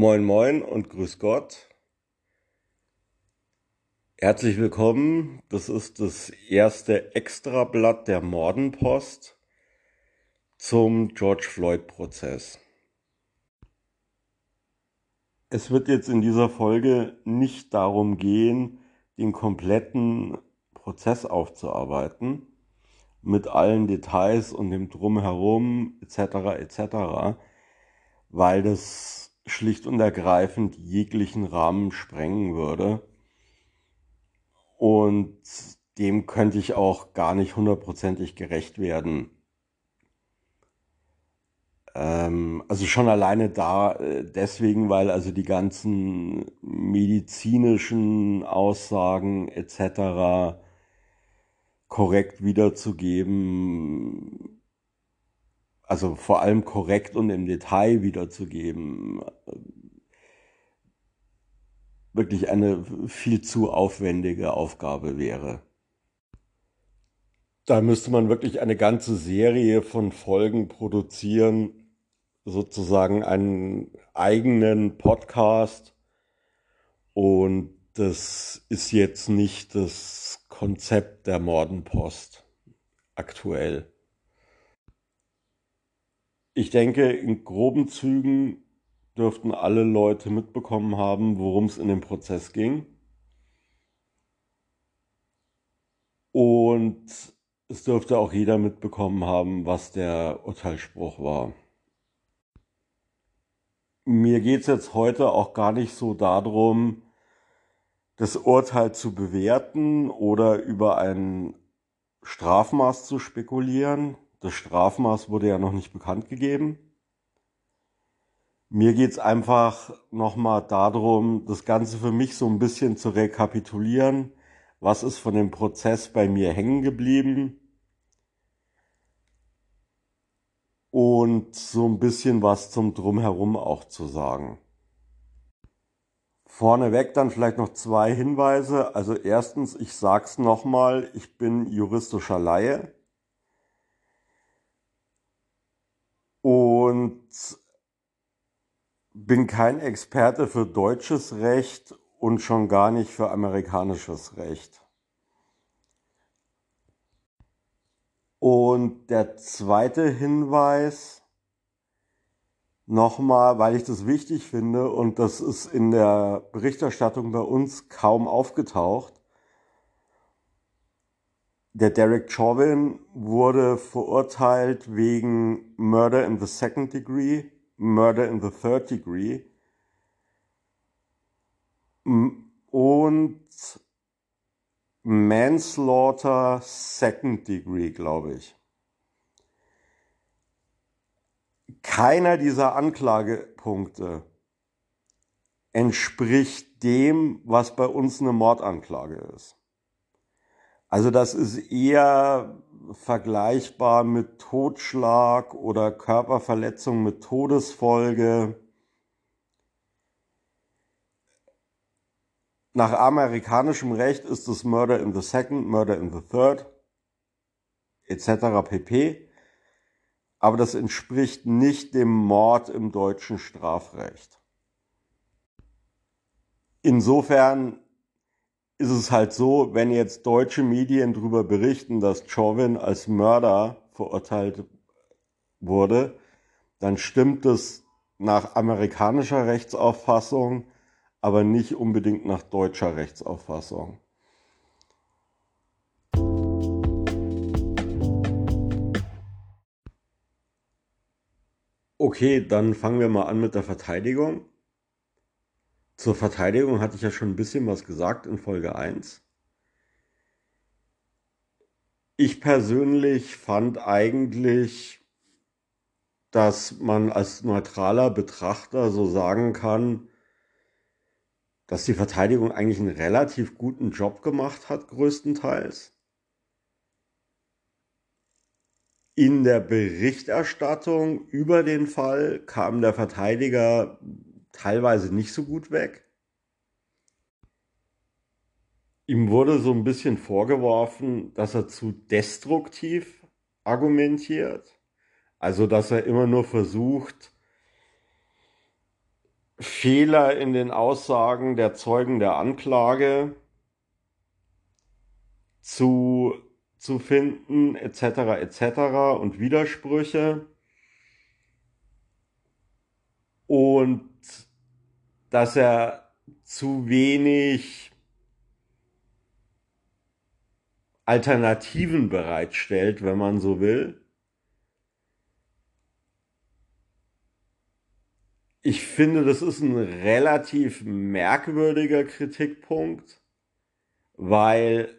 Moin Moin und Grüß Gott. Herzlich willkommen. Das ist das erste Extrablatt der Mordenpost zum George Floyd-Prozess. Es wird jetzt in dieser Folge nicht darum gehen, den kompletten Prozess aufzuarbeiten, mit allen Details und dem Drumherum etc. etc., weil das schlicht und ergreifend jeglichen Rahmen sprengen würde. Und dem könnte ich auch gar nicht hundertprozentig gerecht werden. Ähm, also schon alleine da äh, deswegen, weil also die ganzen medizinischen Aussagen etc. korrekt wiederzugeben, also vor allem korrekt und im Detail wiederzugeben, wirklich eine viel zu aufwendige Aufgabe wäre. Da müsste man wirklich eine ganze Serie von Folgen produzieren, sozusagen einen eigenen Podcast. Und das ist jetzt nicht das Konzept der Mordenpost aktuell. Ich denke, in groben Zügen dürften alle Leute mitbekommen haben, worum es in dem Prozess ging. Und es dürfte auch jeder mitbekommen haben, was der Urteilsspruch war. Mir geht es jetzt heute auch gar nicht so darum, das Urteil zu bewerten oder über ein Strafmaß zu spekulieren. Das Strafmaß wurde ja noch nicht bekannt gegeben. Mir geht's einfach nochmal darum, das Ganze für mich so ein bisschen zu rekapitulieren. Was ist von dem Prozess bei mir hängen geblieben? Und so ein bisschen was zum Drumherum auch zu sagen. Vorneweg dann vielleicht noch zwei Hinweise. Also erstens, ich sag's nochmal, ich bin juristischer Laie. Und bin kein Experte für deutsches Recht und schon gar nicht für amerikanisches Recht. Und der zweite Hinweis, nochmal, weil ich das wichtig finde und das ist in der Berichterstattung bei uns kaum aufgetaucht. Der Derek Chauvin wurde verurteilt wegen Murder in the Second Degree, Murder in the Third Degree und Manslaughter Second Degree, glaube ich. Keiner dieser Anklagepunkte entspricht dem, was bei uns eine Mordanklage ist. Also das ist eher vergleichbar mit Totschlag oder Körperverletzung mit Todesfolge. Nach amerikanischem Recht ist es Murder in the Second, Murder in the Third, etc. pp. Aber das entspricht nicht dem Mord im deutschen Strafrecht. Insofern ist es halt so, wenn jetzt deutsche Medien darüber berichten, dass Chauvin als Mörder verurteilt wurde, dann stimmt es nach amerikanischer Rechtsauffassung, aber nicht unbedingt nach deutscher Rechtsauffassung. Okay, dann fangen wir mal an mit der Verteidigung. Zur Verteidigung hatte ich ja schon ein bisschen was gesagt in Folge 1. Ich persönlich fand eigentlich, dass man als neutraler Betrachter so sagen kann, dass die Verteidigung eigentlich einen relativ guten Job gemacht hat, größtenteils. In der Berichterstattung über den Fall kam der Verteidiger teilweise nicht so gut weg. Ihm wurde so ein bisschen vorgeworfen, dass er zu destruktiv argumentiert. Also, dass er immer nur versucht, Fehler in den Aussagen der Zeugen der Anklage zu, zu finden, etc., etc. und Widersprüche. Und dass er zu wenig Alternativen bereitstellt, wenn man so will. Ich finde, das ist ein relativ merkwürdiger Kritikpunkt, weil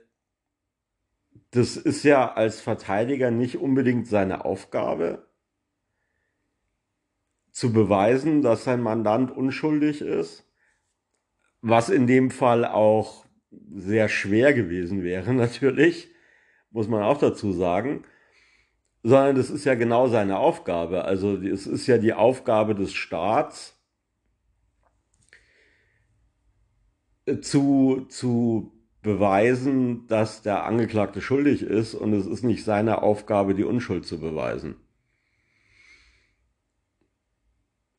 das ist ja als Verteidiger nicht unbedingt seine Aufgabe, zu beweisen, dass sein Mandant unschuldig ist, was in dem Fall auch sehr schwer gewesen wäre, natürlich, muss man auch dazu sagen, sondern das ist ja genau seine Aufgabe. Also es ist ja die Aufgabe des Staats, zu, zu beweisen, dass der Angeklagte schuldig ist und es ist nicht seine Aufgabe, die Unschuld zu beweisen.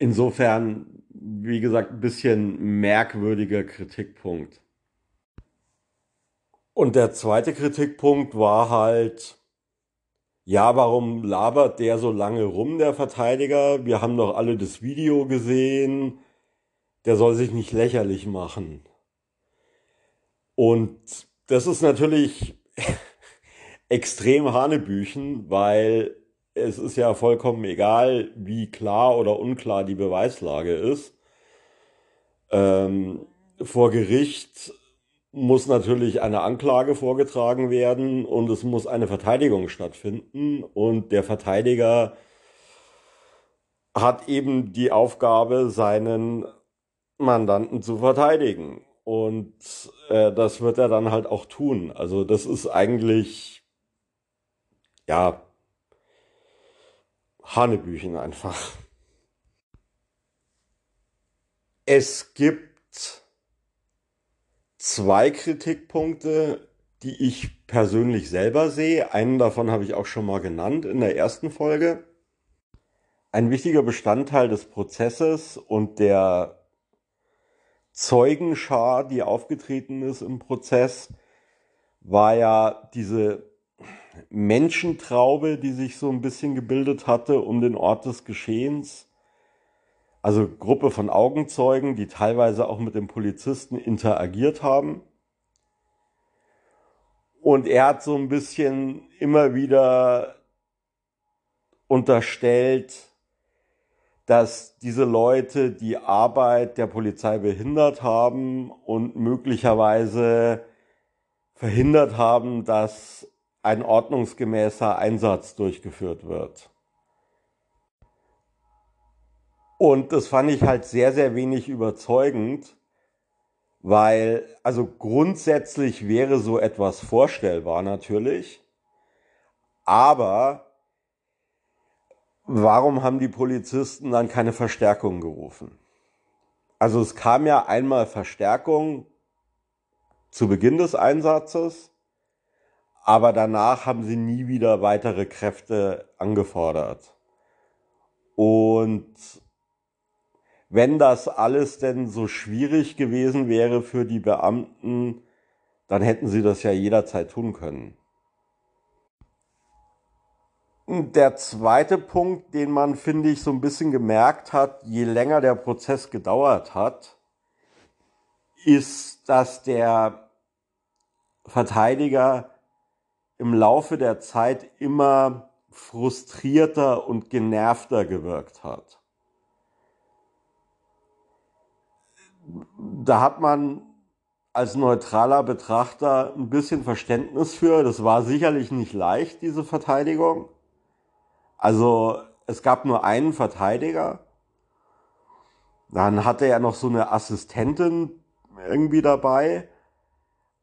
Insofern, wie gesagt, ein bisschen merkwürdiger Kritikpunkt. Und der zweite Kritikpunkt war halt, ja, warum labert der so lange rum, der Verteidiger? Wir haben doch alle das Video gesehen. Der soll sich nicht lächerlich machen. Und das ist natürlich extrem Hanebüchen, weil es ist ja vollkommen egal, wie klar oder unklar die Beweislage ist. Ähm, vor Gericht muss natürlich eine Anklage vorgetragen werden und es muss eine Verteidigung stattfinden und der Verteidiger hat eben die Aufgabe, seinen Mandanten zu verteidigen. Und äh, das wird er dann halt auch tun. Also das ist eigentlich, ja, Hanebüchen einfach. Es gibt zwei Kritikpunkte, die ich persönlich selber sehe. Einen davon habe ich auch schon mal genannt in der ersten Folge. Ein wichtiger Bestandteil des Prozesses und der Zeugenschar, die aufgetreten ist im Prozess, war ja diese Menschentraube, die sich so ein bisschen gebildet hatte um den Ort des Geschehens. Also Gruppe von Augenzeugen, die teilweise auch mit dem Polizisten interagiert haben. Und er hat so ein bisschen immer wieder unterstellt, dass diese Leute die Arbeit der Polizei behindert haben und möglicherweise verhindert haben, dass ein ordnungsgemäßer Einsatz durchgeführt wird. Und das fand ich halt sehr, sehr wenig überzeugend, weil, also grundsätzlich wäre so etwas vorstellbar natürlich, aber warum haben die Polizisten dann keine Verstärkung gerufen? Also es kam ja einmal Verstärkung zu Beginn des Einsatzes aber danach haben sie nie wieder weitere Kräfte angefordert. Und wenn das alles denn so schwierig gewesen wäre für die Beamten, dann hätten sie das ja jederzeit tun können. Der zweite Punkt, den man, finde ich, so ein bisschen gemerkt hat, je länger der Prozess gedauert hat, ist, dass der Verteidiger im Laufe der Zeit immer frustrierter und genervter gewirkt hat. Da hat man als neutraler Betrachter ein bisschen Verständnis für. Das war sicherlich nicht leicht, diese Verteidigung. Also es gab nur einen Verteidiger. Dann hatte er noch so eine Assistentin irgendwie dabei.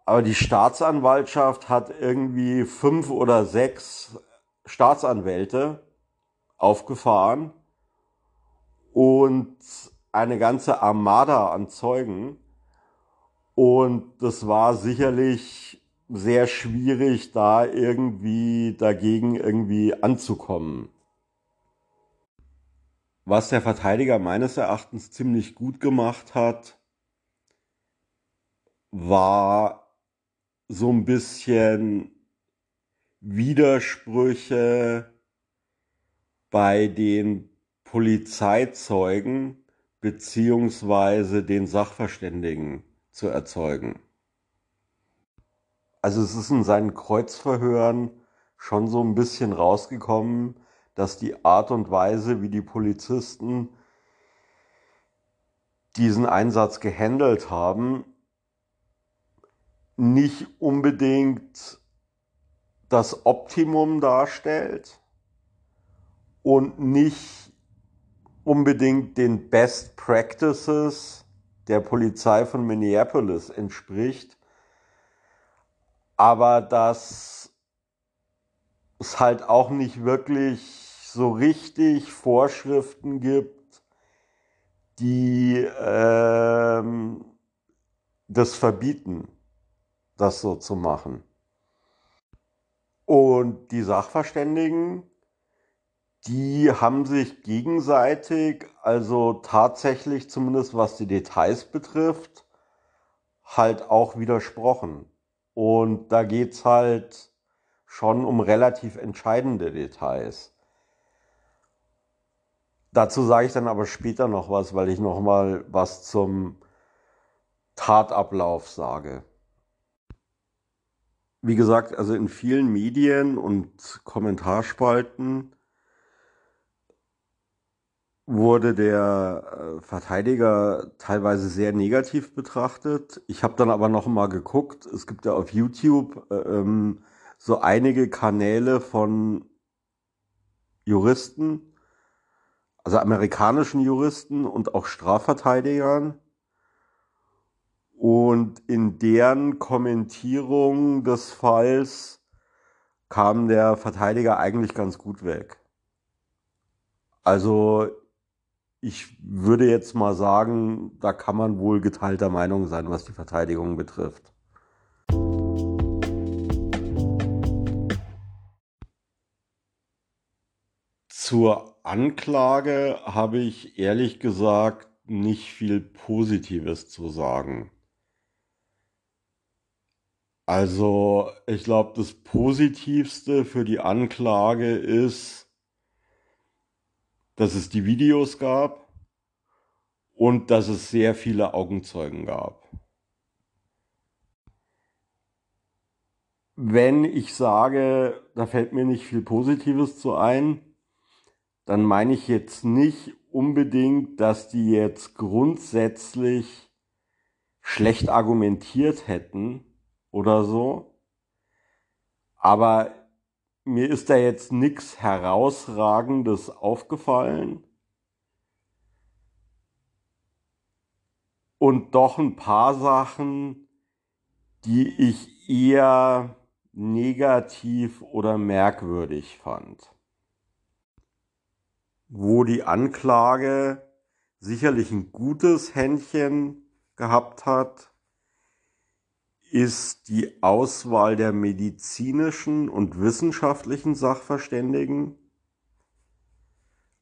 Aber die Staatsanwaltschaft hat irgendwie fünf oder sechs Staatsanwälte aufgefahren und eine ganze Armada an Zeugen. Und das war sicherlich sehr schwierig, da irgendwie dagegen irgendwie anzukommen. was der Verteidiger meines Erachtens ziemlich gut gemacht hat, war so ein bisschen Widersprüche bei den Polizeizeugen beziehungsweise den Sachverständigen zu erzeugen. Also es ist in seinen Kreuzverhören schon so ein bisschen rausgekommen, dass die Art und Weise, wie die Polizisten diesen Einsatz gehandelt haben, nicht unbedingt das Optimum darstellt und nicht unbedingt den Best Practices der Polizei von Minneapolis entspricht, aber dass es halt auch nicht wirklich so richtig Vorschriften gibt, die ähm, das verbieten, das so zu machen. Und die Sachverständigen, die haben sich gegenseitig, also tatsächlich zumindest was die Details betrifft, halt auch widersprochen. Und da geht's halt schon um relativ entscheidende Details. Dazu sage ich dann aber später noch was, weil ich noch mal was zum Tatablauf sage. Wie gesagt, also in vielen Medien und Kommentarspalten wurde der äh, Verteidiger teilweise sehr negativ betrachtet. Ich habe dann aber noch mal geguckt. Es gibt ja auf YouTube äh, ähm, so einige Kanäle von Juristen, also amerikanischen Juristen und auch Strafverteidigern. Und in deren Kommentierung des Falls kam der Verteidiger eigentlich ganz gut weg. Also ich würde jetzt mal sagen, da kann man wohl geteilter Meinung sein, was die Verteidigung betrifft. Zur Anklage habe ich ehrlich gesagt nicht viel Positives zu sagen. Also ich glaube, das Positivste für die Anklage ist, dass es die Videos gab und dass es sehr viele Augenzeugen gab. Wenn ich sage, da fällt mir nicht viel Positives zu ein, dann meine ich jetzt nicht unbedingt, dass die jetzt grundsätzlich schlecht argumentiert hätten oder so. Aber mir ist da jetzt nichts herausragendes aufgefallen. Und doch ein paar Sachen, die ich eher negativ oder merkwürdig fand. Wo die Anklage sicherlich ein gutes Händchen gehabt hat, ist die Auswahl der medizinischen und wissenschaftlichen Sachverständigen.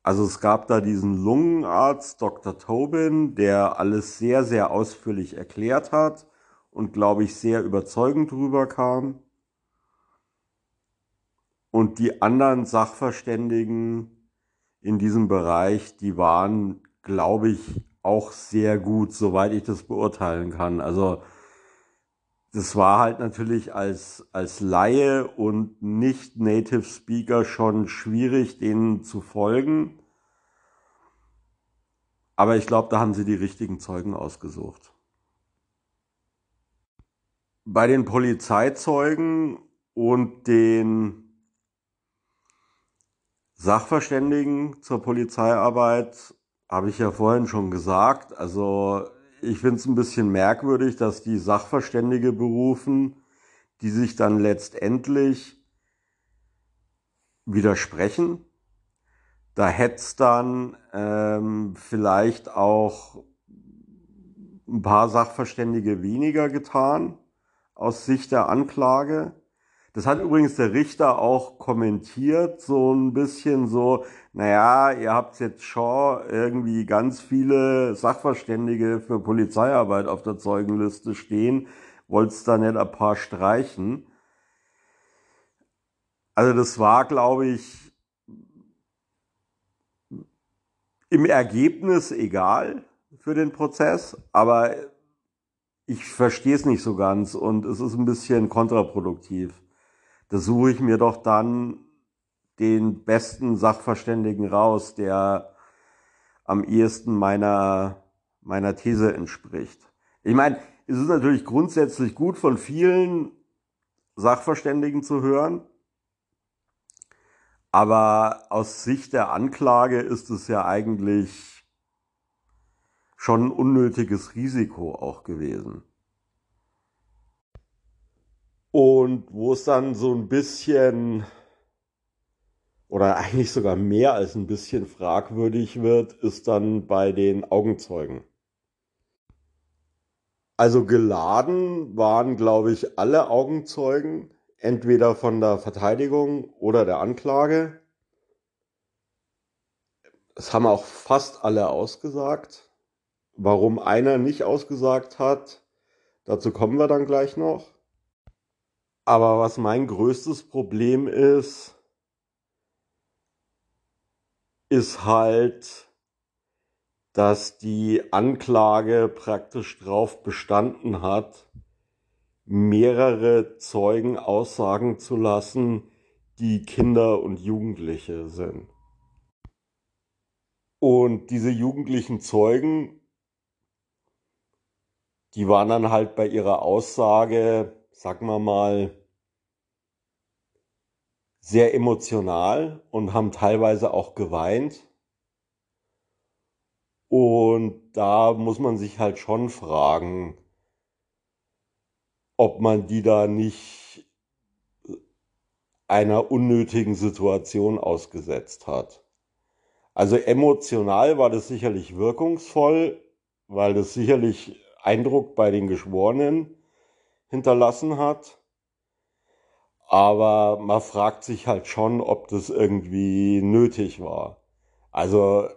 Also es gab da diesen Lungenarzt Dr. Tobin, der alles sehr, sehr ausführlich erklärt hat und, glaube ich, sehr überzeugend rüberkam. Und die anderen Sachverständigen in diesem Bereich, die waren, glaube ich, auch sehr gut, soweit ich das beurteilen kann. Also das war halt natürlich als, als Laie und nicht Native Speaker schon schwierig, denen zu folgen. Aber ich glaube, da haben sie die richtigen Zeugen ausgesucht. Bei den Polizeizeugen und den Sachverständigen zur Polizeiarbeit habe ich ja vorhin schon gesagt. Also ich finde es ein bisschen merkwürdig, dass die Sachverständige berufen, die sich dann letztendlich widersprechen. Da hätte es dann ähm, vielleicht auch ein paar Sachverständige weniger getan aus Sicht der Anklage. Das hat übrigens der Richter auch kommentiert, so ein bisschen so, naja, ihr habt jetzt schon irgendwie ganz viele Sachverständige für Polizeiarbeit auf der Zeugenliste stehen, wollt's da nicht ein paar streichen. Also das war, glaube ich, im Ergebnis egal für den Prozess, aber ich verstehe es nicht so ganz und es ist ein bisschen kontraproduktiv da suche ich mir doch dann den besten Sachverständigen raus, der am ehesten meiner, meiner These entspricht. Ich meine, es ist natürlich grundsätzlich gut von vielen Sachverständigen zu hören, aber aus Sicht der Anklage ist es ja eigentlich schon ein unnötiges Risiko auch gewesen. Und wo es dann so ein bisschen oder eigentlich sogar mehr als ein bisschen fragwürdig wird, ist dann bei den Augenzeugen. Also geladen waren, glaube ich, alle Augenzeugen, entweder von der Verteidigung oder der Anklage. Es haben auch fast alle ausgesagt. Warum einer nicht ausgesagt hat, dazu kommen wir dann gleich noch. Aber was mein größtes Problem ist, ist halt, dass die Anklage praktisch drauf bestanden hat, mehrere Zeugen aussagen zu lassen, die Kinder und Jugendliche sind. Und diese jugendlichen Zeugen, die waren dann halt bei ihrer Aussage sagen wir mal, sehr emotional und haben teilweise auch geweint. Und da muss man sich halt schon fragen, ob man die da nicht einer unnötigen Situation ausgesetzt hat. Also emotional war das sicherlich wirkungsvoll, weil das sicherlich Eindruck bei den Geschworenen hinterlassen hat. Aber man fragt sich halt schon, ob das irgendwie nötig war. Also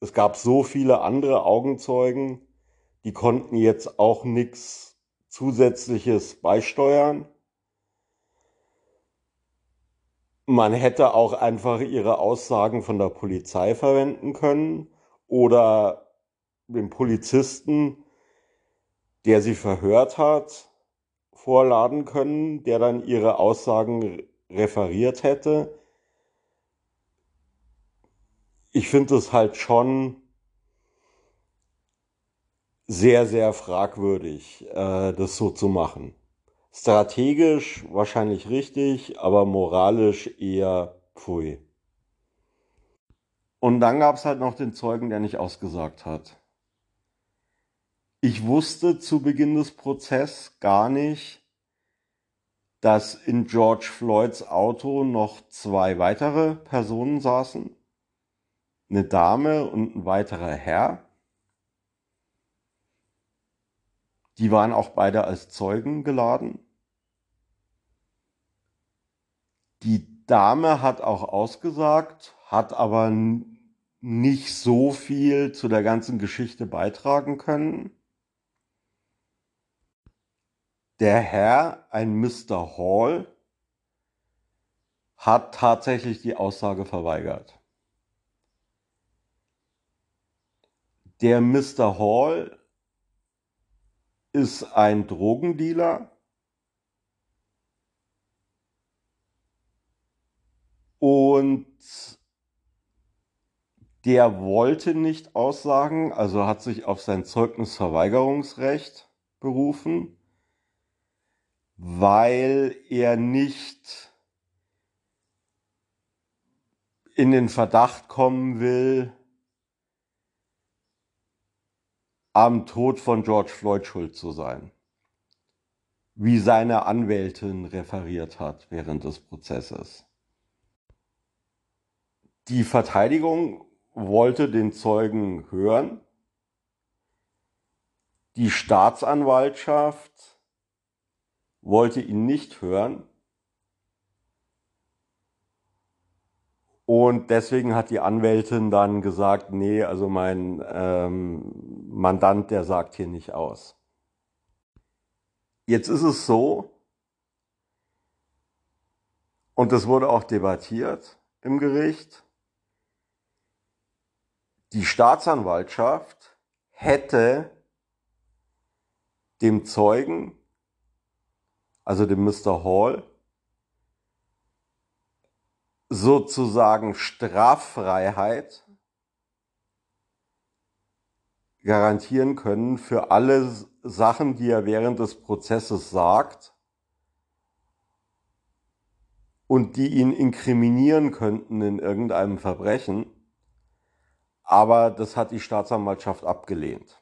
es gab so viele andere Augenzeugen, die konnten jetzt auch nichts zusätzliches beisteuern. Man hätte auch einfach ihre Aussagen von der Polizei verwenden können oder den Polizisten, der sie verhört hat, vorladen können, der dann ihre Aussagen referiert hätte. Ich finde es halt schon sehr, sehr fragwürdig, äh, das so zu machen. Strategisch wahrscheinlich richtig, aber moralisch eher pfui. Und dann gab es halt noch den Zeugen, der nicht ausgesagt hat. Ich wusste zu Beginn des Prozesses gar nicht, dass in George Floyds Auto noch zwei weitere Personen saßen. Eine Dame und ein weiterer Herr. Die waren auch beide als Zeugen geladen. Die Dame hat auch ausgesagt, hat aber nicht so viel zu der ganzen Geschichte beitragen können. Der Herr, ein Mr. Hall, hat tatsächlich die Aussage verweigert. Der Mr. Hall ist ein Drogendealer und der wollte nicht aussagen, also hat sich auf sein Zeugnisverweigerungsrecht berufen weil er nicht in den Verdacht kommen will, am Tod von George Floyd schuld zu sein, wie seine Anwältin referiert hat während des Prozesses. Die Verteidigung wollte den Zeugen hören. Die Staatsanwaltschaft wollte ihn nicht hören. Und deswegen hat die Anwältin dann gesagt, nee, also mein ähm, Mandant, der sagt hier nicht aus. Jetzt ist es so, und das wurde auch debattiert im Gericht, die Staatsanwaltschaft hätte dem Zeugen also dem Mr. Hall, sozusagen Straffreiheit garantieren können für alle Sachen, die er während des Prozesses sagt und die ihn inkriminieren könnten in irgendeinem Verbrechen. Aber das hat die Staatsanwaltschaft abgelehnt.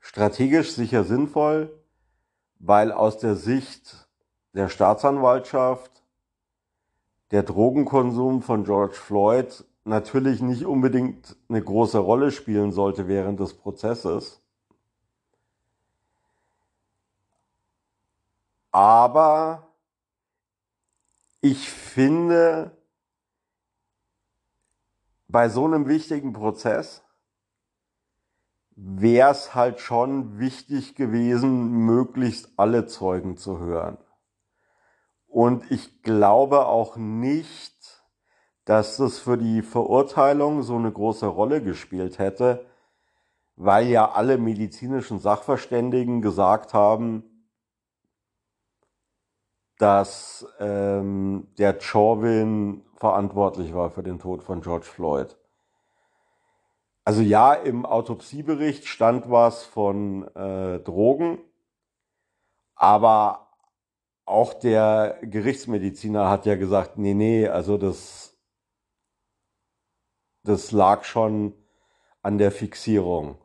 Strategisch sicher sinnvoll, weil aus der Sicht der Staatsanwaltschaft der Drogenkonsum von George Floyd natürlich nicht unbedingt eine große Rolle spielen sollte während des Prozesses. Aber ich finde, bei so einem wichtigen Prozess wäre es halt schon wichtig gewesen, möglichst alle Zeugen zu hören. Und ich glaube auch nicht, dass das für die Verurteilung so eine große Rolle gespielt hätte, weil ja alle medizinischen Sachverständigen gesagt haben, dass ähm, der Chauvin verantwortlich war für den Tod von George Floyd. Also ja, im Autopsiebericht stand was von äh, Drogen, aber auch der Gerichtsmediziner hat ja gesagt, nee, nee, also das, das lag schon an der Fixierung,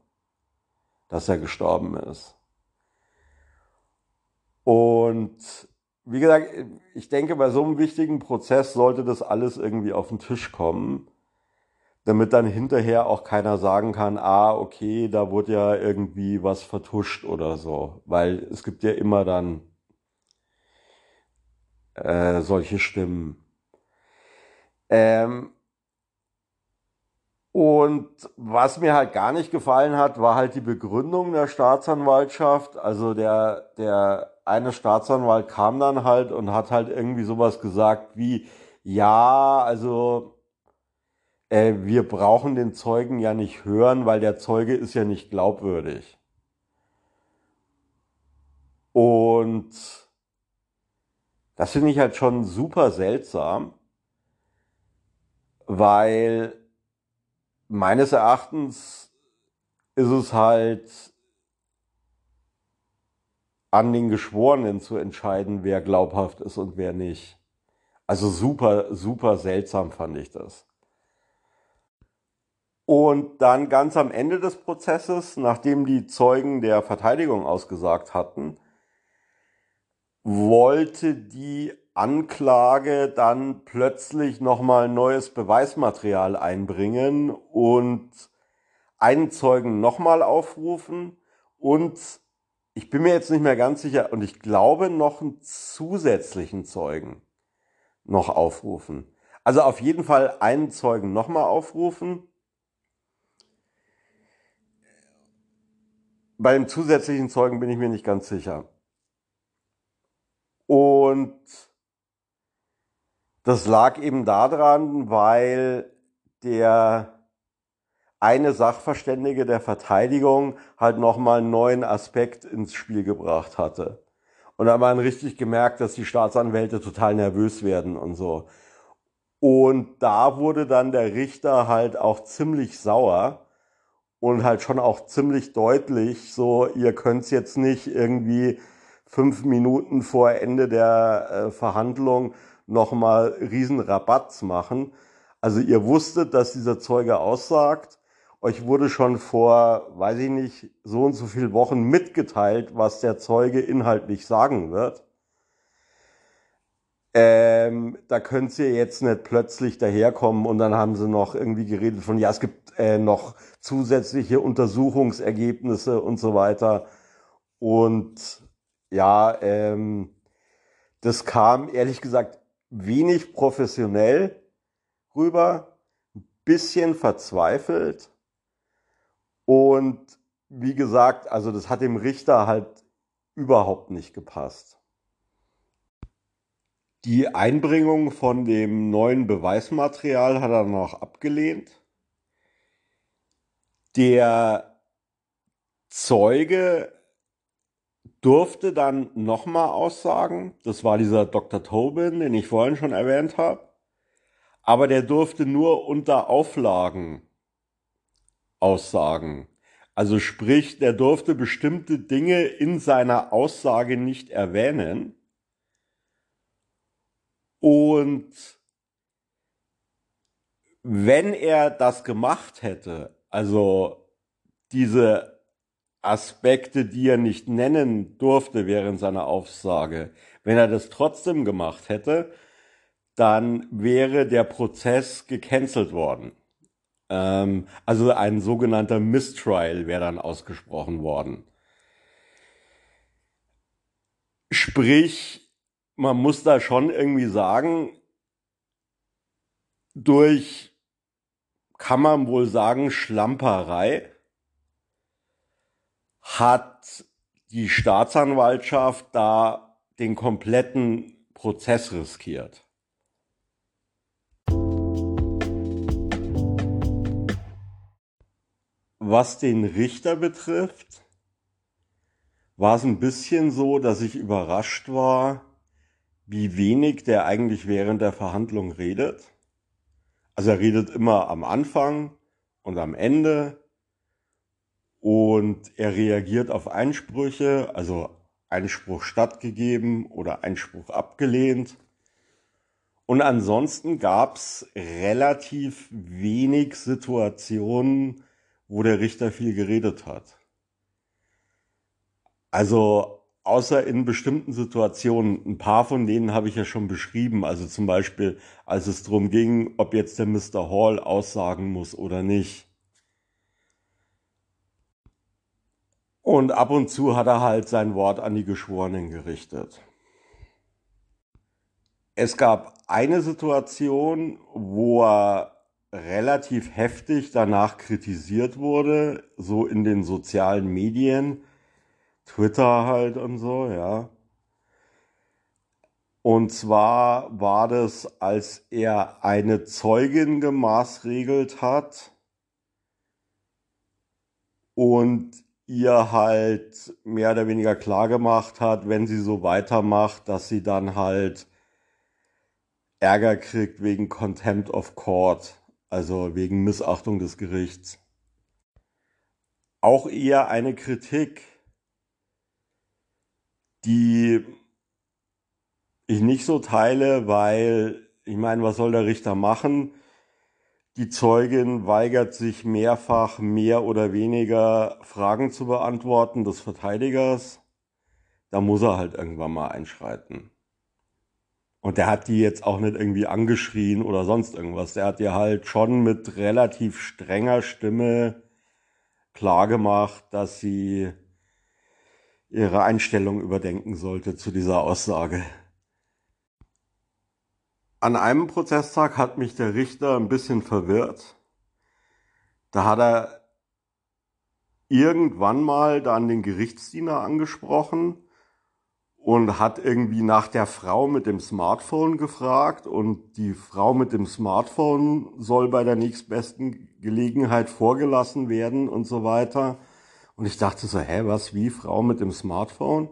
dass er gestorben ist. Und wie gesagt, ich denke, bei so einem wichtigen Prozess sollte das alles irgendwie auf den Tisch kommen, damit dann hinterher auch keiner sagen kann, ah, okay, da wurde ja irgendwie was vertuscht oder so, weil es gibt ja immer dann äh, solche Stimmen. Ähm, und was mir halt gar nicht gefallen hat, war halt die Begründung der Staatsanwaltschaft. Also der, der eine Staatsanwalt kam dann halt und hat halt irgendwie sowas gesagt wie, ja, also äh, wir brauchen den Zeugen ja nicht hören, weil der Zeuge ist ja nicht glaubwürdig. Und das finde ich halt schon super seltsam, weil meines Erachtens ist es halt an den Geschworenen zu entscheiden, wer glaubhaft ist und wer nicht. Also super, super seltsam fand ich das. Und dann ganz am Ende des Prozesses, nachdem die Zeugen der Verteidigung ausgesagt hatten, wollte die Anklage dann plötzlich nochmal neues Beweismaterial einbringen und einen Zeugen nochmal aufrufen und ich bin mir jetzt nicht mehr ganz sicher und ich glaube noch einen zusätzlichen Zeugen noch aufrufen. Also auf jeden Fall einen Zeugen nochmal aufrufen. Bei dem zusätzlichen Zeugen bin ich mir nicht ganz sicher. Und das lag eben daran, weil der eine Sachverständige der Verteidigung halt nochmal einen neuen Aspekt ins Spiel gebracht hatte. Und da hat man richtig gemerkt, dass die Staatsanwälte total nervös werden und so. Und da wurde dann der Richter halt auch ziemlich sauer und halt schon auch ziemlich deutlich, so, ihr könnt's jetzt nicht irgendwie fünf Minuten vor Ende der äh, Verhandlung nochmal riesen Rabatts machen. Also ihr wusstet, dass dieser Zeuge aussagt. Euch wurde schon vor, weiß ich nicht, so und so viel Wochen mitgeteilt, was der Zeuge inhaltlich sagen wird. Ähm, da könnt ihr jetzt nicht plötzlich daherkommen und dann haben sie noch irgendwie geredet von, ja, es gibt äh, noch zusätzliche Untersuchungsergebnisse und so weiter. Und ja, ähm, das kam ehrlich gesagt wenig professionell rüber, ein bisschen verzweifelt und wie gesagt, also das hat dem Richter halt überhaupt nicht gepasst. Die Einbringung von dem neuen Beweismaterial hat er noch abgelehnt. Der Zeuge durfte dann nochmal aussagen. Das war dieser Dr. Tobin, den ich vorhin schon erwähnt habe. Aber der durfte nur unter Auflagen aussagen. Also sprich, der durfte bestimmte Dinge in seiner Aussage nicht erwähnen. Und wenn er das gemacht hätte, also diese Aspekte, die er nicht nennen durfte während seiner Aussage, wenn er das trotzdem gemacht hätte, dann wäre der Prozess gecancelt worden. Ähm, also ein sogenannter Mistrial wäre dann ausgesprochen worden. Sprich, man muss da schon irgendwie sagen, durch, kann man wohl sagen, Schlamperei hat die Staatsanwaltschaft da den kompletten Prozess riskiert. Was den Richter betrifft, war es ein bisschen so, dass ich überrascht war, wie wenig der eigentlich während der Verhandlung redet. Also er redet immer am Anfang und am Ende und er reagiert auf Einsprüche, also Einspruch stattgegeben oder Einspruch abgelehnt. Und ansonsten gab es relativ wenig Situationen, wo der Richter viel geredet hat. Also außer in bestimmten Situationen, ein paar von denen habe ich ja schon beschrieben. Also zum Beispiel, als es darum ging, ob jetzt der Mr. Hall aussagen muss oder nicht. Und ab und zu hat er halt sein Wort an die Geschworenen gerichtet. Es gab eine Situation, wo er relativ heftig danach kritisiert wurde, so in den sozialen Medien, Twitter halt und so, ja. Und zwar war das, als er eine Zeugin gemaßregelt hat und ihr halt mehr oder weniger klar gemacht hat, wenn sie so weitermacht, dass sie dann halt Ärger kriegt wegen Contempt of Court, also wegen Missachtung des Gerichts. Auch eher eine Kritik, die ich nicht so teile, weil ich meine, was soll der Richter machen? Die Zeugin weigert sich mehrfach mehr oder weniger Fragen zu beantworten des Verteidigers. Da muss er halt irgendwann mal einschreiten. Und der hat die jetzt auch nicht irgendwie angeschrien oder sonst irgendwas. Der hat ihr halt schon mit relativ strenger Stimme klargemacht, dass sie ihre Einstellung überdenken sollte zu dieser Aussage. An einem Prozesstag hat mich der Richter ein bisschen verwirrt. Da hat er irgendwann mal dann den Gerichtsdiener angesprochen und hat irgendwie nach der Frau mit dem Smartphone gefragt und die Frau mit dem Smartphone soll bei der nächstbesten Gelegenheit vorgelassen werden und so weiter. Und ich dachte so, hä, was, wie Frau mit dem Smartphone?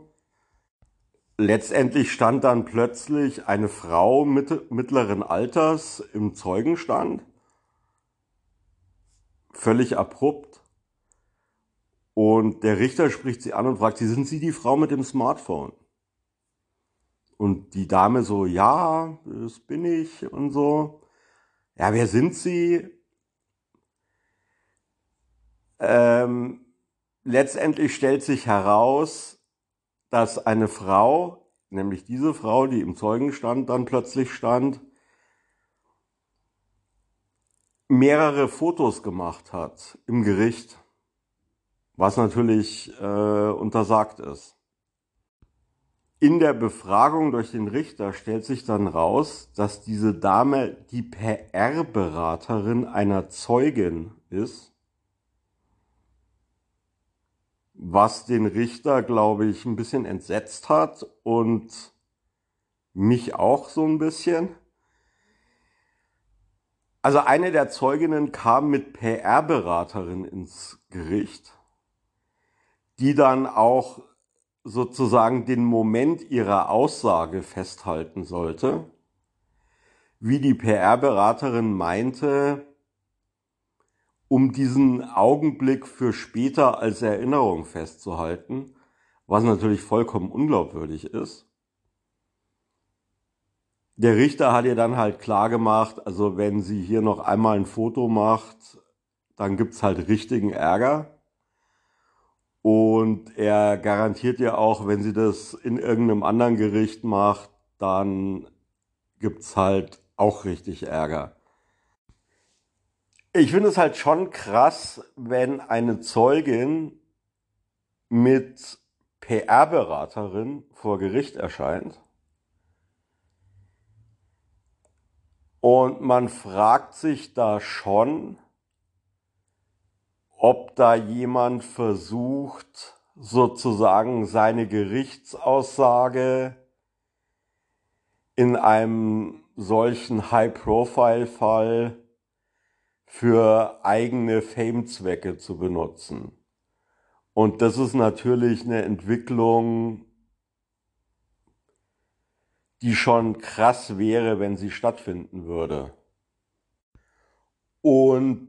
Letztendlich stand dann plötzlich eine Frau mittleren Alters im Zeugenstand. Völlig abrupt. Und der Richter spricht sie an und fragt sie, sind Sie die Frau mit dem Smartphone? Und die Dame so, ja, das bin ich und so. Ja, wer sind Sie? Ähm, letztendlich stellt sich heraus, dass eine Frau, nämlich diese Frau, die im Zeugenstand dann plötzlich stand, mehrere Fotos gemacht hat im Gericht, was natürlich äh, untersagt ist. in der Befragung durch den Richter stellt sich dann raus, dass diese Dame die PR-Beraterin einer Zeugin ist, was den Richter, glaube ich, ein bisschen entsetzt hat und mich auch so ein bisschen. Also eine der Zeuginnen kam mit PR-Beraterin ins Gericht, die dann auch sozusagen den Moment ihrer Aussage festhalten sollte, wie die PR-Beraterin meinte, um diesen Augenblick für später als Erinnerung festzuhalten, was natürlich vollkommen unglaubwürdig ist. Der Richter hat ihr dann halt klar gemacht, also wenn sie hier noch einmal ein Foto macht, dann gibt's halt richtigen Ärger. Und er garantiert ja auch, wenn sie das in irgendeinem anderen Gericht macht, dann gibt's halt auch richtig Ärger. Ich finde es halt schon krass, wenn eine Zeugin mit PR-Beraterin vor Gericht erscheint. Und man fragt sich da schon, ob da jemand versucht, sozusagen seine Gerichtsaussage in einem solchen High-Profile-Fall für eigene Fame-Zwecke zu benutzen. Und das ist natürlich eine Entwicklung, die schon krass wäre, wenn sie stattfinden würde. Und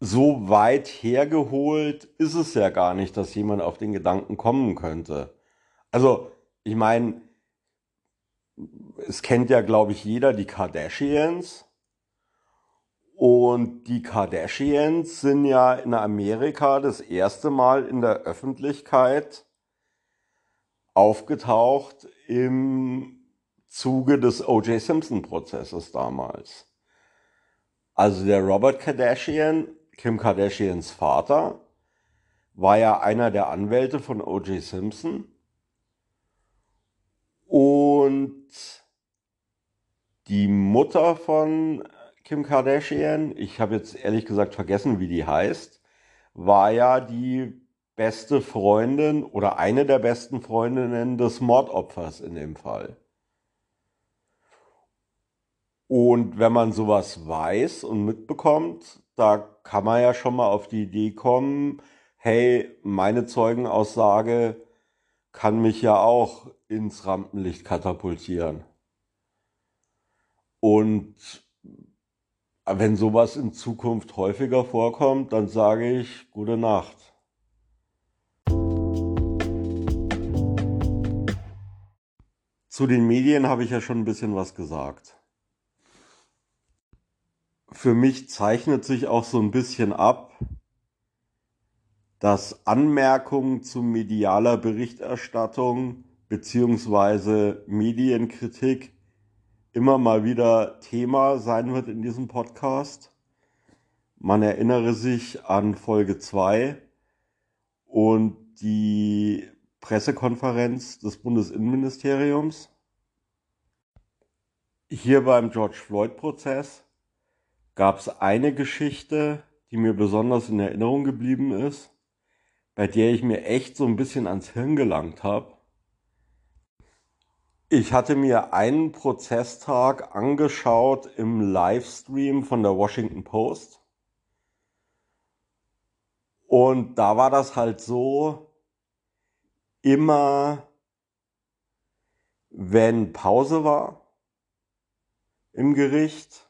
so weit hergeholt ist es ja gar nicht, dass jemand auf den Gedanken kommen könnte. Also, ich meine, es kennt ja, glaube ich, jeder die Kardashians. Und die Kardashians sind ja in Amerika das erste Mal in der Öffentlichkeit aufgetaucht im Zuge des O.J. Simpson-Prozesses damals. Also der Robert Kardashian Kim Kardashians Vater war ja einer der Anwälte von O.J. Simpson. Und die Mutter von Kim Kardashian, ich habe jetzt ehrlich gesagt vergessen, wie die heißt, war ja die beste Freundin oder eine der besten Freundinnen des Mordopfers in dem Fall. Und wenn man sowas weiß und mitbekommt, da kann man ja schon mal auf die Idee kommen, hey, meine Zeugenaussage kann mich ja auch ins Rampenlicht katapultieren. Und wenn sowas in Zukunft häufiger vorkommt, dann sage ich gute Nacht. Zu den Medien habe ich ja schon ein bisschen was gesagt für mich zeichnet sich auch so ein bisschen ab, dass Anmerkungen zu medialer Berichterstattung beziehungsweise Medienkritik immer mal wieder Thema sein wird in diesem Podcast. Man erinnere sich an Folge 2 und die Pressekonferenz des Bundesinnenministeriums. Hier beim George Floyd Prozess gab es eine Geschichte, die mir besonders in Erinnerung geblieben ist, bei der ich mir echt so ein bisschen ans Hirn gelangt habe. Ich hatte mir einen Prozesstag angeschaut im Livestream von der Washington Post. Und da war das halt so, immer wenn Pause war im Gericht,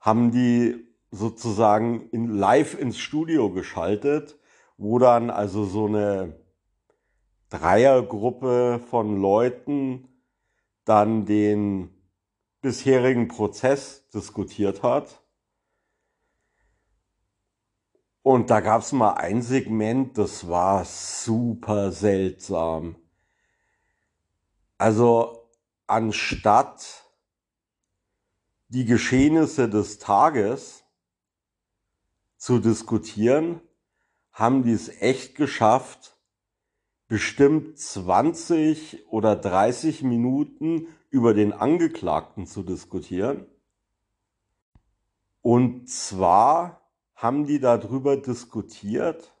haben die sozusagen in, live ins Studio geschaltet, wo dann also so eine Dreiergruppe von Leuten dann den bisherigen Prozess diskutiert hat. Und da gab es mal ein Segment, das war super seltsam. Also anstatt die Geschehnisse des Tages zu diskutieren, haben die es echt geschafft, bestimmt 20 oder 30 Minuten über den Angeklagten zu diskutieren. Und zwar haben die darüber diskutiert,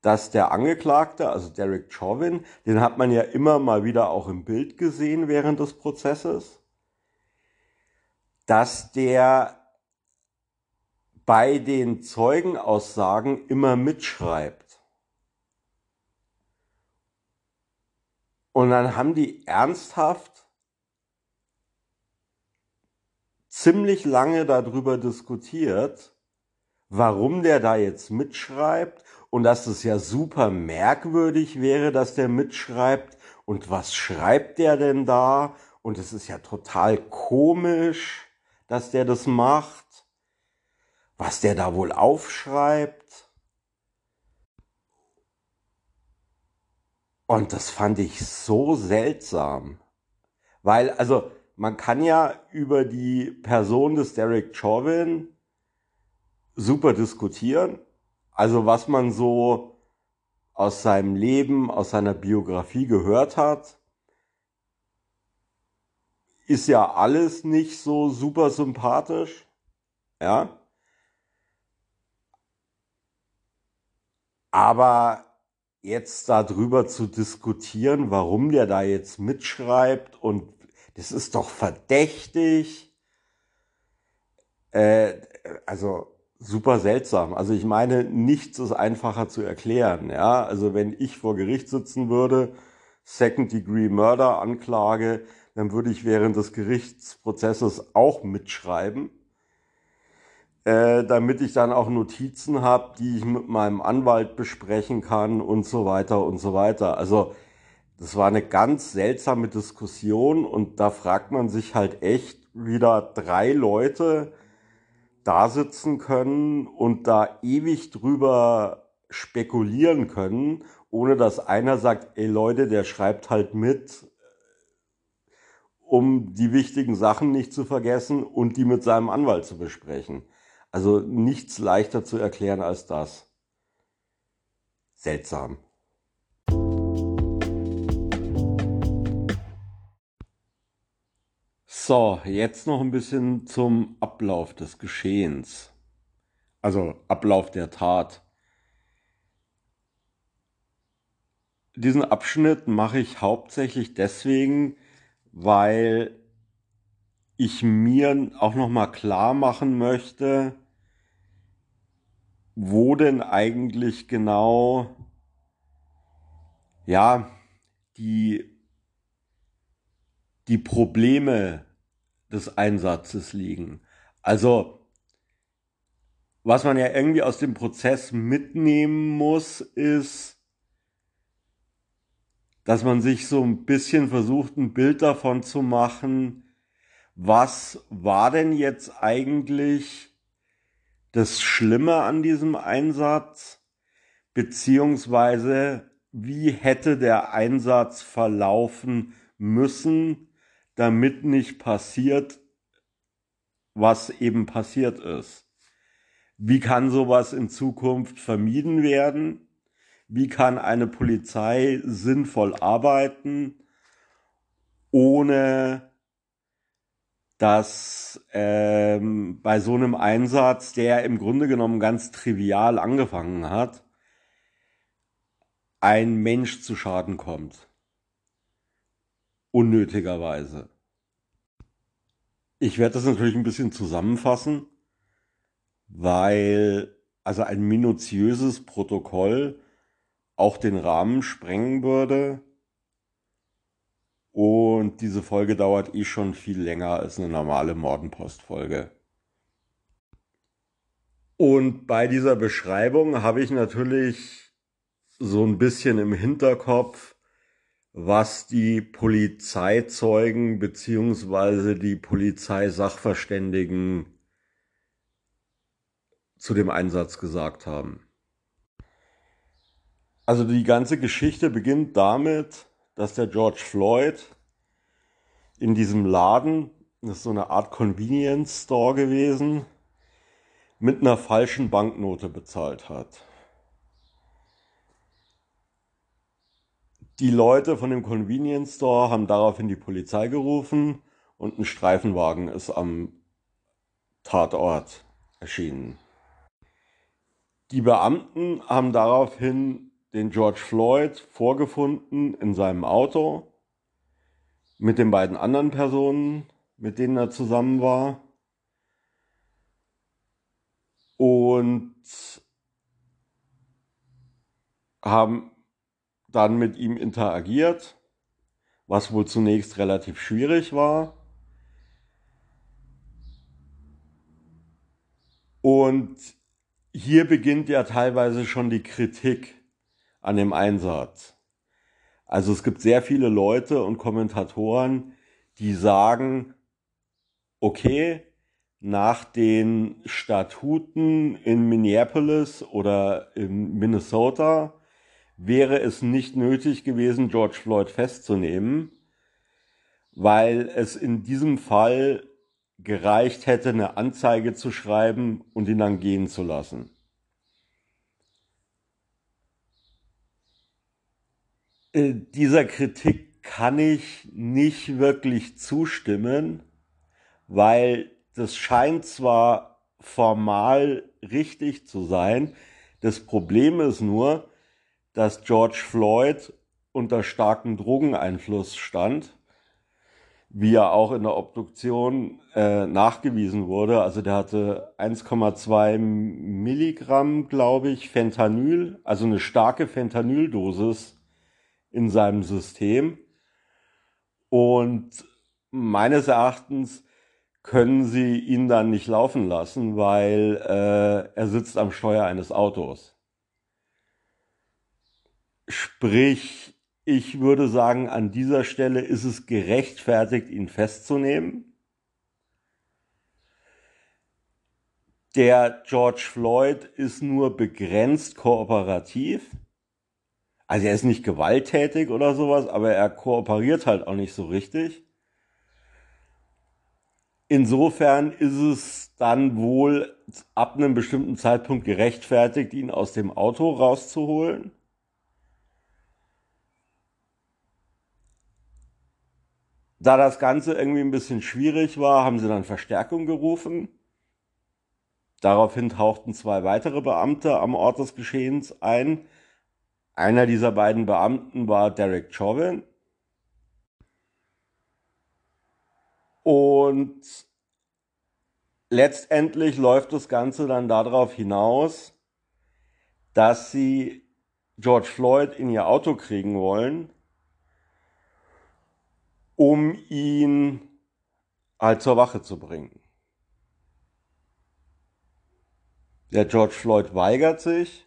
dass der Angeklagte, also Derek Chauvin, den hat man ja immer mal wieder auch im Bild gesehen während des Prozesses, dass der bei den Zeugenaussagen immer mitschreibt. Und dann haben die ernsthaft ziemlich lange darüber diskutiert, warum der da jetzt mitschreibt und dass es ja super merkwürdig wäre, dass der mitschreibt. Und was schreibt der denn da? Und es ist ja total komisch, dass der das macht, was der da wohl aufschreibt. Und das fand ich so seltsam. Weil, also, man kann ja über die Person des Derek Chauvin super diskutieren. Also, was man so aus seinem Leben, aus seiner Biografie gehört hat, ist ja alles nicht so super sympathisch. Ja. Aber jetzt darüber zu diskutieren, warum der da jetzt mitschreibt und das ist doch verdächtig. Äh, also super seltsam. Also ich meine, nichts ist einfacher zu erklären. Ja, also wenn ich vor Gericht sitzen würde, Second Degree Murder Anklage, dann würde ich während des Gerichtsprozesses auch mitschreiben äh, damit ich dann auch Notizen habe, die ich mit meinem Anwalt besprechen kann und so weiter und so weiter. Also das war eine ganz seltsame Diskussion und da fragt man sich halt echt, wie da drei Leute da sitzen können und da ewig drüber spekulieren können, ohne dass einer sagt, ey Leute, der schreibt halt mit, um die wichtigen Sachen nicht zu vergessen und die mit seinem Anwalt zu besprechen. Also nichts leichter zu erklären als das. Seltsam. So, jetzt noch ein bisschen zum Ablauf des Geschehens. Also Ablauf der Tat. Diesen Abschnitt mache ich hauptsächlich deswegen, weil ich mir auch noch mal klar machen möchte, wo denn eigentlich genau ja die die Probleme des Einsatzes liegen. Also was man ja irgendwie aus dem Prozess mitnehmen muss, ist, dass man sich so ein bisschen versucht, ein Bild davon zu machen, was war denn jetzt eigentlich das Schlimme an diesem Einsatz, beziehungsweise wie hätte der Einsatz verlaufen müssen, damit nicht passiert, was eben passiert ist. Wie kann sowas in Zukunft vermieden werden? Wie kann eine Polizei sinnvoll arbeiten, ohne dass ähm, bei so einem Einsatz, der im Grunde genommen ganz trivial angefangen hat, ein Mensch zu Schaden kommt. Unnötigerweise. Ich werde das natürlich ein bisschen zusammenfassen, weil also ein minutiöses Protokoll auch den Rahmen sprengen würde und diese Folge dauert eh schon viel länger als eine normale Mordenpost-Folge. Und bei dieser Beschreibung habe ich natürlich so ein bisschen im Hinterkopf, was die Polizeizeugen beziehungsweise die Polizeisachverständigen zu dem Einsatz gesagt haben. Also die ganze Geschichte beginnt damit, dass der George Floyd in diesem Laden, das ist so eine Art Convenience Store gewesen, mit einer falschen Banknote bezahlt hat. Die Leute von dem Convenience Store haben daraufhin die Polizei gerufen und ein Streifenwagen ist am Tatort erschienen. Die Beamten haben daraufhin den George Floyd vorgefunden in seinem Auto mit den beiden anderen Personen, mit denen er zusammen war. Und haben dann mit ihm interagiert, was wohl zunächst relativ schwierig war. Und hier beginnt ja teilweise schon die Kritik an dem Einsatz. Also es gibt sehr viele Leute und Kommentatoren, die sagen, okay, nach den Statuten in Minneapolis oder in Minnesota wäre es nicht nötig gewesen, George Floyd festzunehmen, weil es in diesem Fall gereicht hätte, eine Anzeige zu schreiben und ihn dann gehen zu lassen. Äh, dieser Kritik kann ich nicht wirklich zustimmen, weil das scheint zwar formal richtig zu sein, das Problem ist nur, dass George Floyd unter starkem Drogeneinfluss stand, wie er auch in der Obduktion äh, nachgewiesen wurde. Also der hatte 1,2 Milligramm, glaube ich, Fentanyl, also eine starke Fentanyl-Dosis in seinem System. Und meines Erachtens können sie ihn dann nicht laufen lassen, weil äh, er sitzt am Steuer eines Autos. Sprich, ich würde sagen, an dieser Stelle ist es gerechtfertigt, ihn festzunehmen. Der George Floyd ist nur begrenzt kooperativ. Also er ist nicht gewalttätig oder sowas, aber er kooperiert halt auch nicht so richtig. Insofern ist es dann wohl ab einem bestimmten Zeitpunkt gerechtfertigt, ihn aus dem Auto rauszuholen. Da das Ganze irgendwie ein bisschen schwierig war, haben sie dann Verstärkung gerufen. Daraufhin tauchten zwei weitere Beamte am Ort des Geschehens ein. Einer dieser beiden Beamten war Derek Chauvin. Und letztendlich läuft das Ganze dann darauf hinaus, dass sie George Floyd in ihr Auto kriegen wollen um ihn halt zur Wache zu bringen. Der George Floyd weigert sich,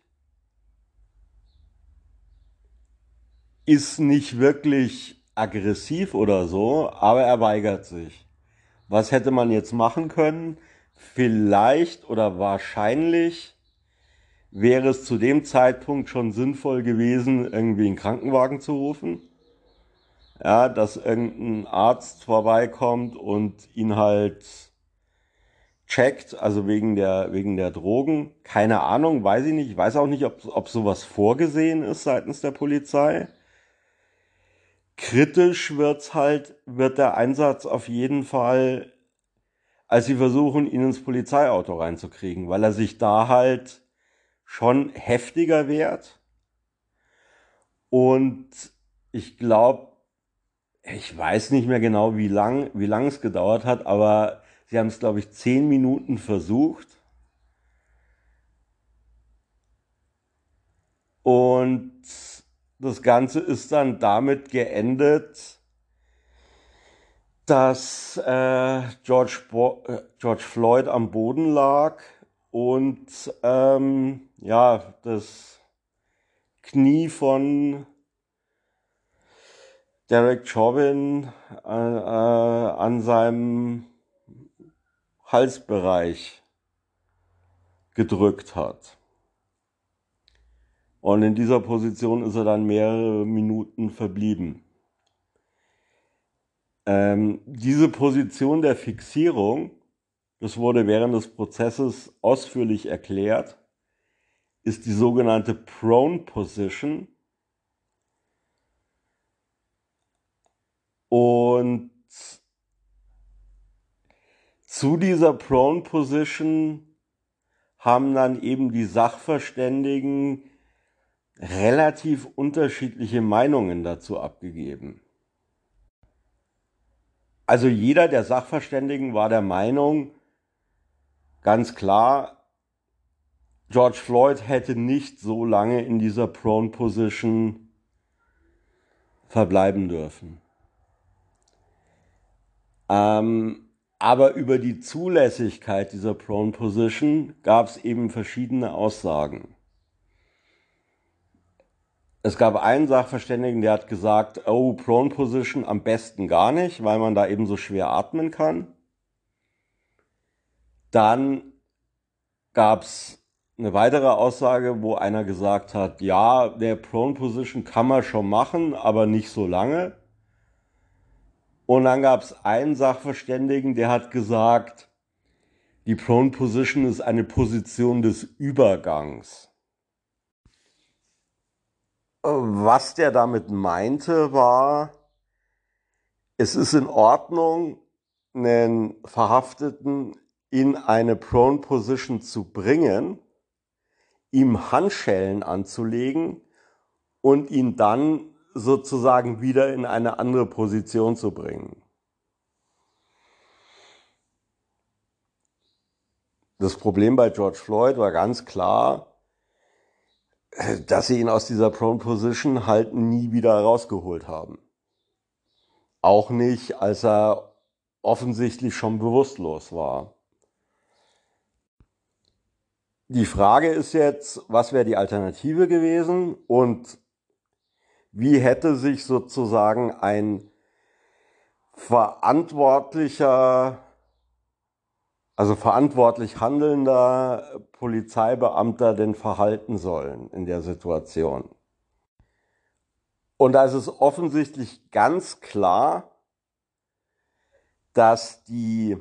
ist nicht wirklich aggressiv oder so, aber er weigert sich. Was hätte man jetzt machen können? Vielleicht oder wahrscheinlich wäre es zu dem Zeitpunkt schon sinnvoll gewesen, irgendwie einen Krankenwagen zu rufen ja, dass irgendein Arzt vorbeikommt und ihn halt checkt, also wegen der, wegen der Drogen. Keine Ahnung, weiß ich nicht. Ich weiß auch nicht, ob, ob sowas vorgesehen ist seitens der Polizei. Kritisch wird's halt, wird der Einsatz auf jeden Fall, als sie versuchen, ihn ins Polizeiauto reinzukriegen, weil er sich da halt schon heftiger wehrt. Und ich glaube, ich weiß nicht mehr genau, wie lang, wie lang es gedauert hat, aber sie haben es, glaube ich, zehn Minuten versucht. Und das Ganze ist dann damit geendet, dass äh, George, Bo äh, George Floyd am Boden lag und ähm, ja, das Knie von Derek Chauvin äh, äh, an seinem Halsbereich gedrückt hat. Und in dieser Position ist er dann mehrere Minuten verblieben. Ähm, diese Position der Fixierung, das wurde während des Prozesses ausführlich erklärt, ist die sogenannte Prone Position Und zu dieser Prone Position haben dann eben die Sachverständigen relativ unterschiedliche Meinungen dazu abgegeben. Also jeder der Sachverständigen war der Meinung, ganz klar, George Floyd hätte nicht so lange in dieser Prone Position verbleiben dürfen. Ähm, aber über die Zulässigkeit dieser Prone Position gab es eben verschiedene Aussagen. Es gab einen Sachverständigen, der hat gesagt, oh, Prone Position am besten gar nicht, weil man da eben so schwer atmen kann. Dann gab es eine weitere Aussage, wo einer gesagt hat, ja, der Prone Position kann man schon machen, aber nicht so lange. Und dann gab es einen Sachverständigen, der hat gesagt, die Prone Position ist eine Position des Übergangs. Was der damit meinte, war, es ist in Ordnung, einen Verhafteten in eine Prone Position zu bringen, ihm Handschellen anzulegen und ihn dann sozusagen wieder in eine andere Position zu bringen. Das Problem bei George Floyd war ganz klar, dass sie ihn aus dieser Prone Position halt nie wieder rausgeholt haben. Auch nicht, als er offensichtlich schon bewusstlos war. Die Frage ist jetzt, was wäre die Alternative gewesen und wie hätte sich sozusagen ein verantwortlicher also verantwortlich handelnder Polizeibeamter denn verhalten sollen in der Situation. Und da ist es offensichtlich ganz klar, dass die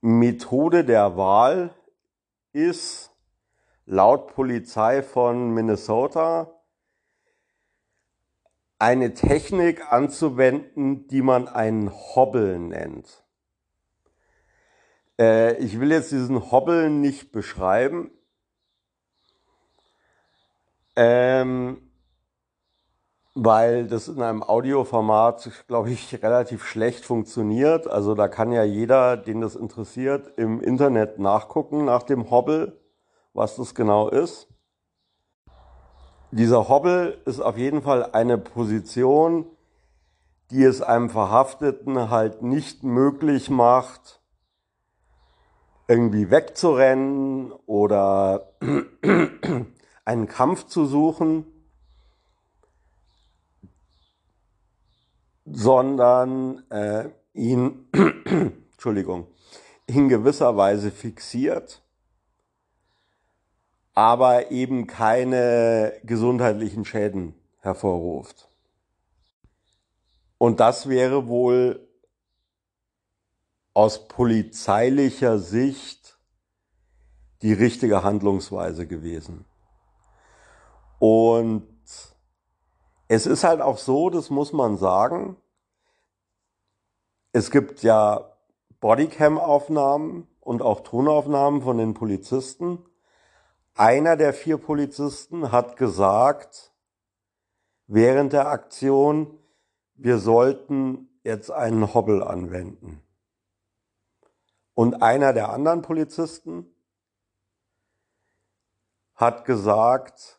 Methode der Wahl ist, laut Polizei von Minnesota, eine Technik anzuwenden, die man einen Hobble nennt. Äh, ich will jetzt diesen Hobbel nicht beschreiben. Ähm, weil das in einem Audioformat, glaube ich, relativ schlecht funktioniert. Also da kann ja jeder, den das interessiert, im Internet nachgucken nach dem Hobbel, was das genau ist. Dieser Hobbel ist auf jeden Fall eine Position, die es einem Verhafteten halt nicht möglich macht, irgendwie wegzurennen oder einen Kampf zu suchen, sondern äh, ihn, Entschuldigung, in gewisser Weise fixiert, aber eben keine gesundheitlichen Schäden hervorruft. Und das wäre wohl aus polizeilicher Sicht die richtige Handlungsweise gewesen. Und es ist halt auch so, das muss man sagen, es gibt ja Bodycam-Aufnahmen und auch Tonaufnahmen von den Polizisten. Einer der vier Polizisten hat gesagt, während der Aktion, wir sollten jetzt einen Hobbel anwenden. Und einer der anderen Polizisten hat gesagt,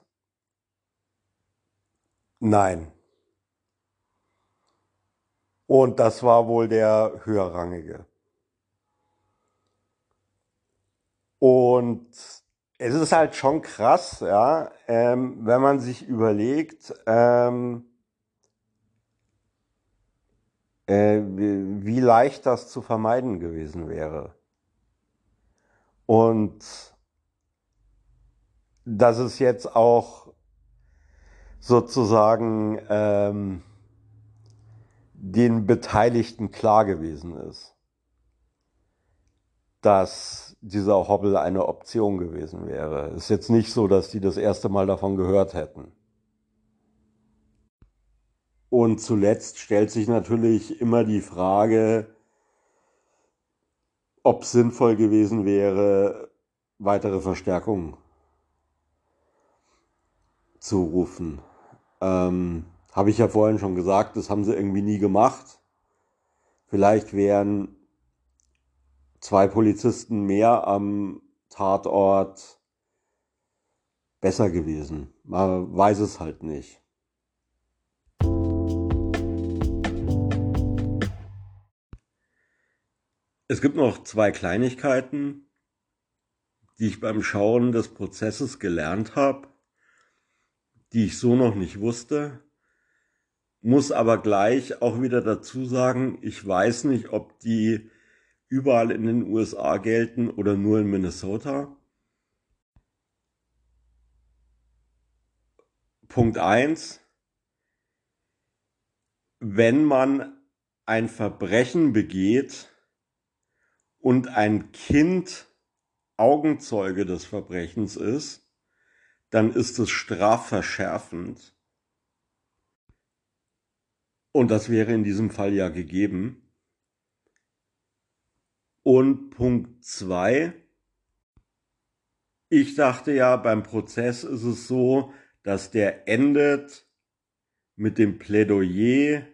nein. Und das war wohl der höherrangige. Und es ist halt schon krass, ja, ähm, wenn man sich überlegt, ähm, äh, wie leicht das zu vermeiden gewesen wäre. Und dass es jetzt auch sozusagen ähm, den Beteiligten klar gewesen ist, dass dieser Hobbel eine Option gewesen wäre. Ist jetzt nicht so, dass die das erste Mal davon gehört hätten. Und zuletzt stellt sich natürlich immer die Frage, ob sinnvoll gewesen wäre, weitere Verstärkung zu rufen. Ähm, Habe ich ja vorhin schon gesagt, das haben sie irgendwie nie gemacht. Vielleicht wären zwei Polizisten mehr am Tatort besser gewesen. Man weiß es halt nicht. Es gibt noch zwei Kleinigkeiten, die ich beim Schauen des Prozesses gelernt habe, die ich so noch nicht wusste, muss aber gleich auch wieder dazu sagen, ich weiß nicht, ob die überall in den USA gelten oder nur in Minnesota. Punkt eins: Wenn man ein Verbrechen begeht und ein Kind Augenzeuge des Verbrechens ist, dann ist es strafverschärfend. Und das wäre in diesem Fall ja gegeben. Und Punkt zwei: Ich dachte ja, beim Prozess ist es so, dass der endet mit dem Plädoyer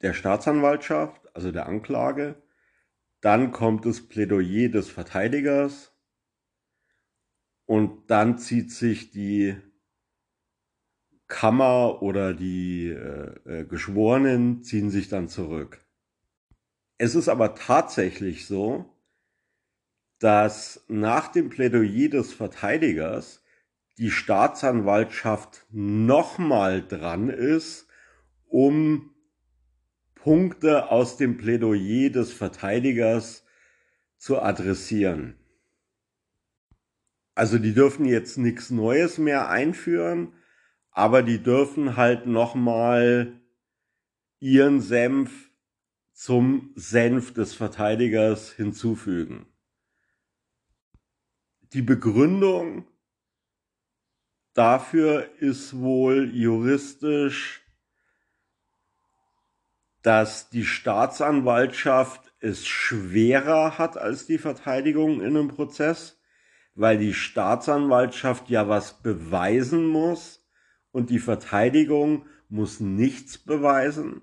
der Staatsanwaltschaft, also der Anklage. Dann kommt das Plädoyer des Verteidigers und dann zieht sich die Kammer oder die äh, äh Geschworenen ziehen sich dann zurück. Es ist aber tatsächlich so, dass nach dem Plädoyer des Verteidigers die Staatsanwaltschaft nochmal dran ist, um Punkte aus dem Plädoyer des Verteidigers zu adressieren. Also die dürfen jetzt nichts Neues mehr einführen, aber die dürfen halt nochmal ihren Senf zum Senf des Verteidigers hinzufügen. Die Begründung dafür ist wohl juristisch, dass die Staatsanwaltschaft es schwerer hat als die Verteidigung in einem Prozess, weil die Staatsanwaltschaft ja was beweisen muss und die Verteidigung muss nichts beweisen.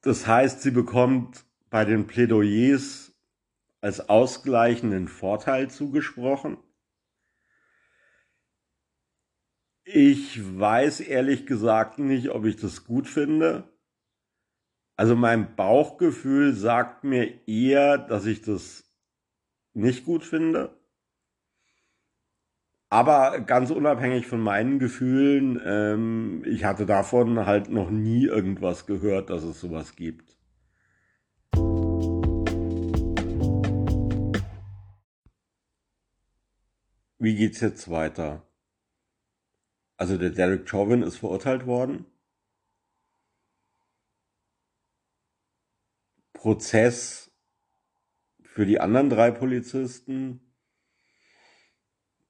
Das heißt, sie bekommt bei den Plädoyers als ausgleichenden Vorteil zugesprochen. Ich weiß ehrlich gesagt nicht, ob ich das gut finde. Also mein Bauchgefühl sagt mir eher, dass ich das nicht gut finde. Aber ganz unabhängig von meinen Gefühlen, ähm, ich hatte davon halt noch nie irgendwas gehört, dass es sowas gibt. Wie geht's jetzt weiter? Also der Derek Chauvin ist verurteilt worden. Prozess für die anderen drei Polizisten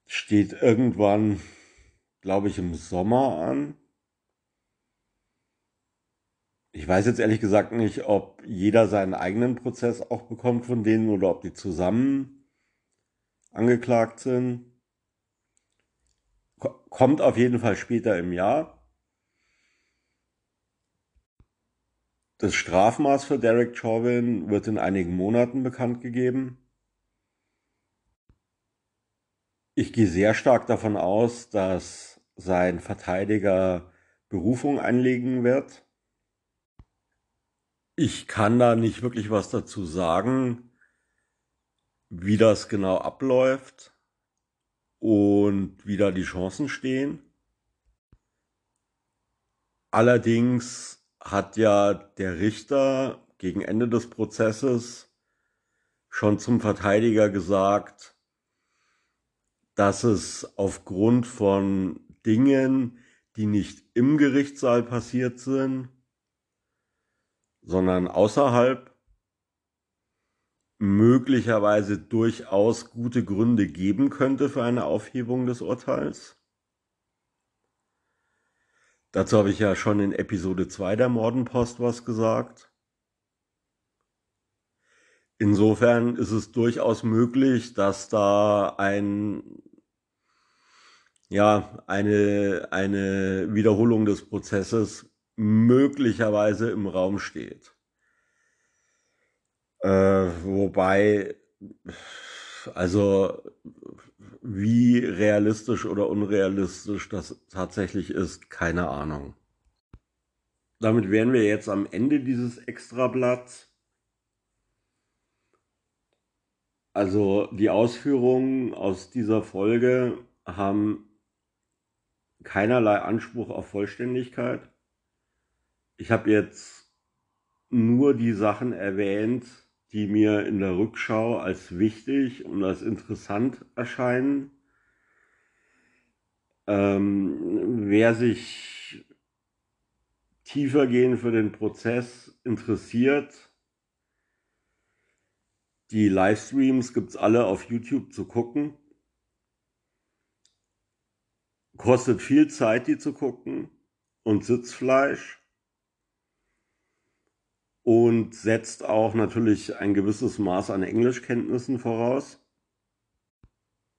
steht irgendwann, glaube ich, im Sommer an. Ich weiß jetzt ehrlich gesagt nicht, ob jeder seinen eigenen Prozess auch bekommt von denen oder ob die zusammen angeklagt sind. Kommt auf jeden Fall später im Jahr. Das Strafmaß für Derek Chauvin wird in einigen Monaten bekannt gegeben. Ich gehe sehr stark davon aus, dass sein Verteidiger Berufung einlegen wird. Ich kann da nicht wirklich was dazu sagen, wie das genau abläuft und wie da die Chancen stehen. Allerdings hat ja der Richter gegen Ende des Prozesses schon zum Verteidiger gesagt, dass es aufgrund von Dingen, die nicht im Gerichtssaal passiert sind, sondern außerhalb, möglicherweise durchaus gute Gründe geben könnte für eine Aufhebung des Urteils. Dazu habe ich ja schon in Episode 2 der Mordenpost was gesagt. Insofern ist es durchaus möglich, dass da ein, ja, eine, eine Wiederholung des Prozesses möglicherweise im Raum steht. Äh, wobei, also wie realistisch oder unrealistisch das tatsächlich ist, keine Ahnung. Damit wären wir jetzt am Ende dieses Extrablatts. Also die Ausführungen aus dieser Folge haben keinerlei Anspruch auf Vollständigkeit. Ich habe jetzt nur die Sachen erwähnt, die mir in der Rückschau als wichtig und als interessant erscheinen. Ähm, wer sich tiefergehend für den Prozess interessiert, die Livestreams gibt es alle auf YouTube zu gucken. Kostet viel Zeit, die zu gucken und Sitzfleisch und setzt auch natürlich ein gewisses Maß an Englischkenntnissen voraus.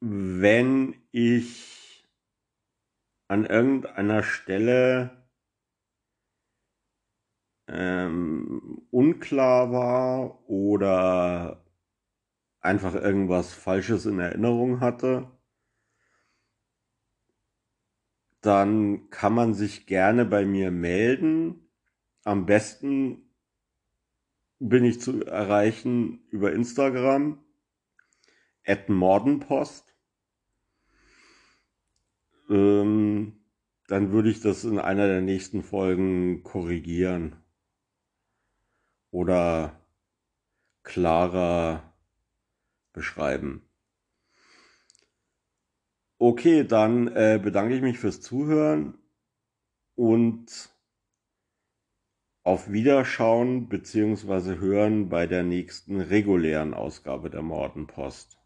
Wenn ich an irgendeiner Stelle ähm, unklar war oder einfach irgendwas Falsches in Erinnerung hatte, dann kann man sich gerne bei mir melden. Am besten bin ich zu erreichen über Instagram, at Mordenpost. Ähm, dann würde ich das in einer der nächsten Folgen korrigieren oder klarer beschreiben. Okay, dann äh, bedanke ich mich fürs Zuhören und auf Wiederschauen bzw. Hören bei der nächsten regulären Ausgabe der Mordenpost.